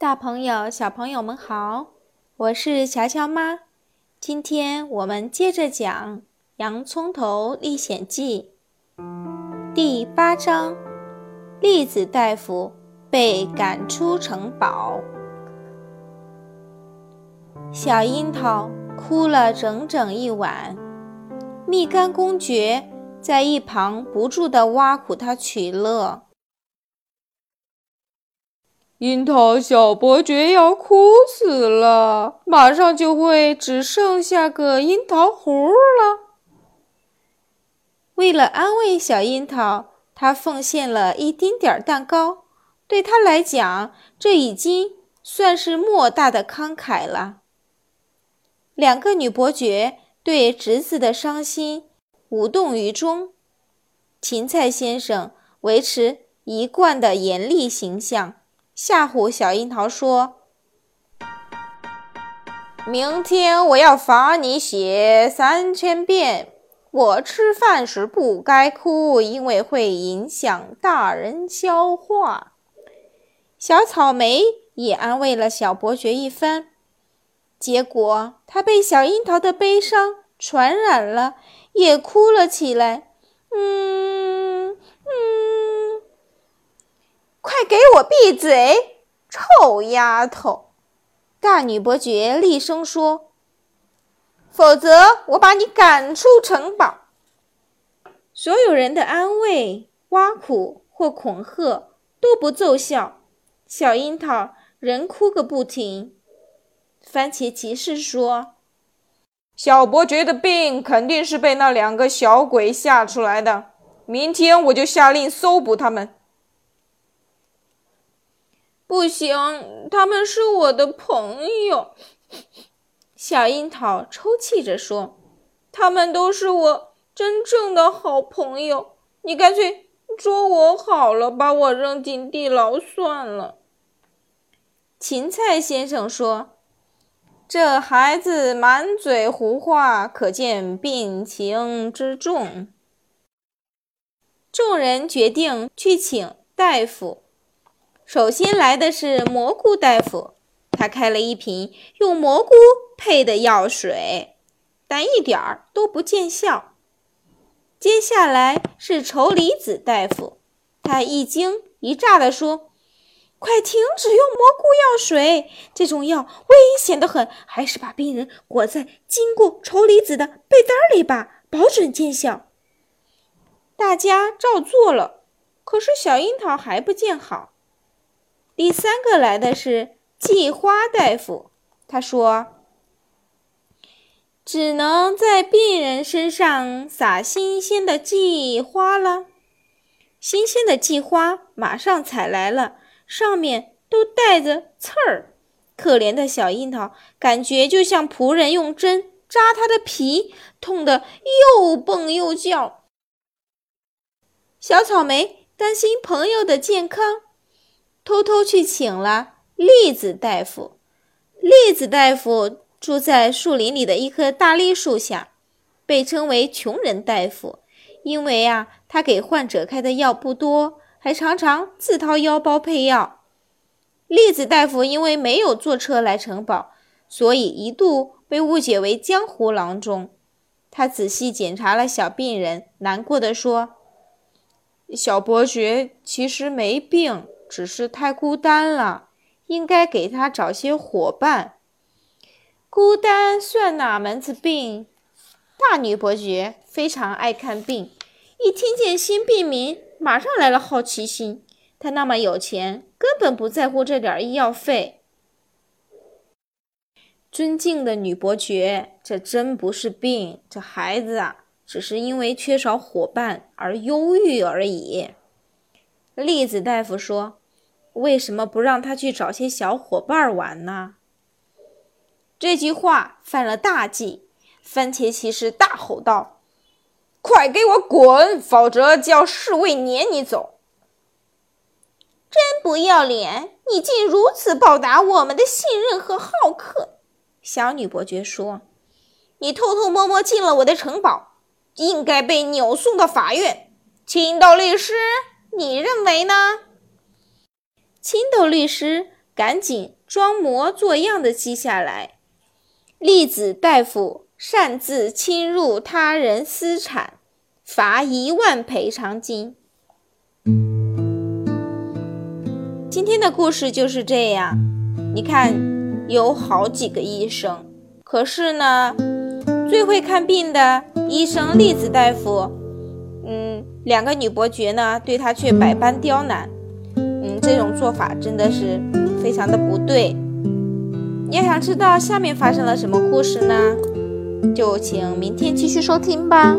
大朋友、小朋友们好，我是乔乔妈。今天我们接着讲《洋葱头历险记》第八章：栗子大夫被赶出城堡。小樱桃哭了整整一晚，蜜柑公爵在一旁不住地挖苦他取乐。樱桃小伯爵要哭死了，马上就会只剩下个樱桃核了。为了安慰小樱桃，他奉献了一丁点儿蛋糕。对他来讲，这已经算是莫大的慷慨了。两个女伯爵对侄子的伤心无动于衷。芹菜先生维持一贯的严厉形象。吓唬小樱桃说：“明天我要罚你写三千遍。我吃饭时不该哭，因为会影响大人消化。”小草莓也安慰了小伯爵一番，结果他被小樱桃的悲伤传染了，也哭了起来。嗯嗯。快给我闭嘴，臭丫头！大女伯爵厉声说：“否则我把你赶出城堡。”所有人的安慰、挖苦或恐吓都不奏效，小樱桃仍哭个不停。番茄骑士说：“小伯爵的病肯定是被那两个小鬼吓出来的，明天我就下令搜捕他们。”不行，他们是我的朋友。小樱桃抽泣着说：“他们都是我真正的好朋友。你干脆捉我好了，把我扔进地牢算了。”芹菜先生说：“这孩子满嘴胡话，可见病情之重。”众人决定去请大夫。首先来的是蘑菇大夫，他开了一瓶用蘑菇配的药水，但一点儿都不见效。接下来是丑离子大夫，他一惊一乍地说：“快停止用蘑菇药水，这种药危险得很，还是把病人裹在经过丑离子的被单里吧，保准见效。”大家照做了，可是小樱桃还不见好。第三个来的是季花大夫，他说：“只能在病人身上撒新鲜的季花了。”新鲜的季花马上采来了，上面都带着刺儿。可怜的小樱桃感觉就像仆人用针扎它的皮，痛得又蹦又叫。小草莓担心朋友的健康。偷偷去请了栗子大夫。栗子大夫住在树林里的一棵大栗树下，被称为穷人大夫，因为啊，他给患者开的药不多，还常常自掏腰包配药。栗子大夫因为没有坐车来城堡，所以一度被误解为江湖郎中。他仔细检查了小病人，难过的说：“小伯爵其实没病。”只是太孤单了，应该给他找些伙伴。孤单算哪门子病？大女伯爵非常爱看病，一听见新病名，马上来了好奇心。他那么有钱，根本不在乎这点医药费。尊敬的女伯爵，这真不是病，这孩子啊，只是因为缺少伙伴而忧郁而已。栗子大夫说。为什么不让他去找些小伙伴玩呢？这句话犯了大忌。番茄骑士大吼道：“快给我滚，否则叫侍卫撵你走！”真不要脸！你竟如此报答我们的信任和好客。”小女伯爵说：“你偷偷摸摸进了我的城堡，应该被扭送到法院。青豆律师，你认为呢？”青豆律师赶紧装模作样的记下来。栗子大夫擅自侵入他人私产，罚一万赔偿金。今天的故事就是这样。你看，有好几个医生，可是呢，最会看病的医生栗子大夫，嗯，两个女伯爵呢，对他却百般刁难。这种做法真的是非常的不对。要想知道下面发生了什么故事呢？就请明天继续收听吧。